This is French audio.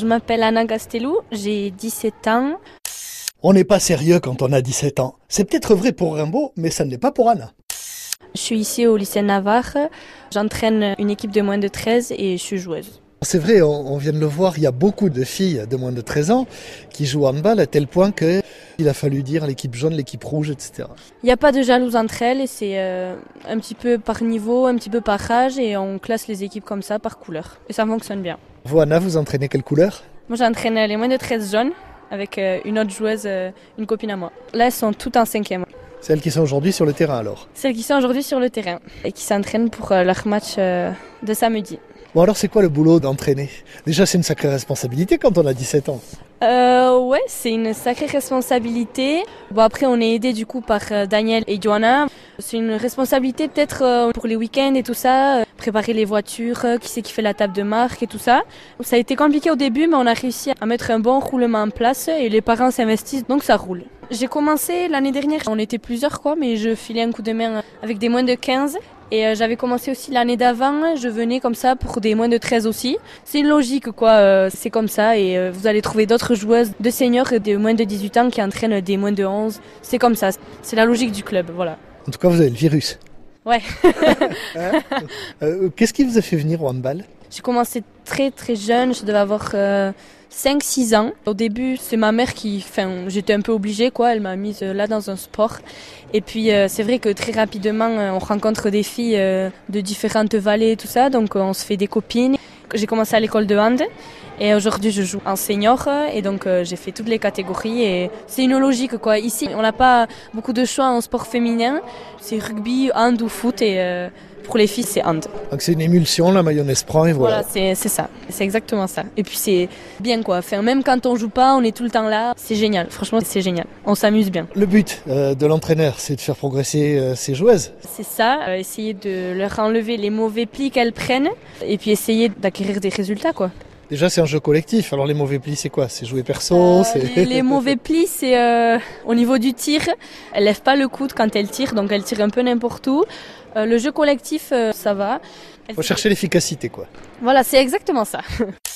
Je m'appelle Anna Gastelou, j'ai 17 ans. On n'est pas sérieux quand on a 17 ans. C'est peut-être vrai pour Rimbaud, mais ça ne l'est pas pour Anna. Je suis ici au lycée Navarre. J'entraîne une équipe de moins de 13 et je suis joueuse. C'est vrai, on, vient de le voir, il y a beaucoup de filles de moins de 13 ans qui jouent en handball à tel point que il a fallu dire l'équipe jaune, l'équipe rouge, etc. Il n'y a pas de jalouse entre elles et c'est euh, un petit peu par niveau, un petit peu par âge et on classe les équipes comme ça par couleur. Et ça fonctionne bien. Vous, Anna, vous entraînez quelle couleur? Moi, j'entraîne les moins de 13 jaunes avec euh, une autre joueuse, euh, une copine à moi. Là, elles sont toutes en cinquième. Celles qui sont aujourd'hui sur le terrain alors? Celles qui sont aujourd'hui sur le terrain et qui s'entraînent pour leur match de samedi. Bon alors c'est quoi le boulot d'entraîner? Déjà c'est une sacrée responsabilité quand on a 17 ans. Euh, ouais, c'est une sacrée responsabilité. Bon après on est aidé du coup par euh, Daniel et Joanna. C'est une responsabilité peut-être euh, pour les week-ends et tout ça, euh, préparer les voitures, qui c'est qui fait la table de marque et tout ça. Ça a été compliqué au début mais on a réussi à mettre un bon roulement en place et les parents s'investissent donc ça roule. J'ai commencé l'année dernière, on était plusieurs quoi, mais je filais un coup de main avec des moins de 15 et euh, j'avais commencé aussi l'année d'avant, je venais comme ça pour des moins de 13 aussi. C'est une logique quoi, euh, c'est comme ça et euh, vous allez trouver d'autres joueuses de seniors et de moins de 18 ans qui entraînent des moins de 11. C'est comme ça, c'est la logique du club, voilà. En tout cas, vous avez le virus. Ouais. Hein qu'est-ce qui vous a fait venir au handball? J'ai commencé très très jeune, je devais avoir 5-6 ans. Au début, c'est ma mère qui, enfin, j'étais un peu obligée, quoi. Elle m'a mise là dans un sport. Et puis, euh, c'est vrai que très rapidement, euh, on rencontre des filles euh, de différentes vallées tout ça. Donc, on se fait des copines. J'ai commencé à l'école de hand. Et aujourd'hui, je joue en senior. Et donc, j'ai fait toutes les catégories. Et c'est une logique, quoi. Ici, on n'a pas beaucoup de choix en sport féminin. C'est rugby, hand ou foot. Et pour les filles, c'est hand. Donc c'est une émulsion, la mayonnaise prend et voilà. Voilà, c'est ça. C'est exactement ça. Et puis c'est bien quoi. Enfin, même quand on joue pas, on est tout le temps là. C'est génial. Franchement, c'est génial. On s'amuse bien. Le but euh, de l'entraîneur, c'est de faire progresser euh, ses joueuses. C'est ça. Euh, essayer de leur enlever les mauvais plis qu'elles prennent et puis essayer d'acquérir des résultats quoi. Déjà, c'est un jeu collectif. Alors, les mauvais plis, c'est quoi? C'est jouer perso les, les, mauvais plis, c'est au niveau du tir. Elle lève pas le coude quand elle tire, donc elle tire un peu n'importe où. Euh, le jeu collectif, euh, ça va. Il faut chercher l'efficacité, quoi. Voilà, c'est exactement ça.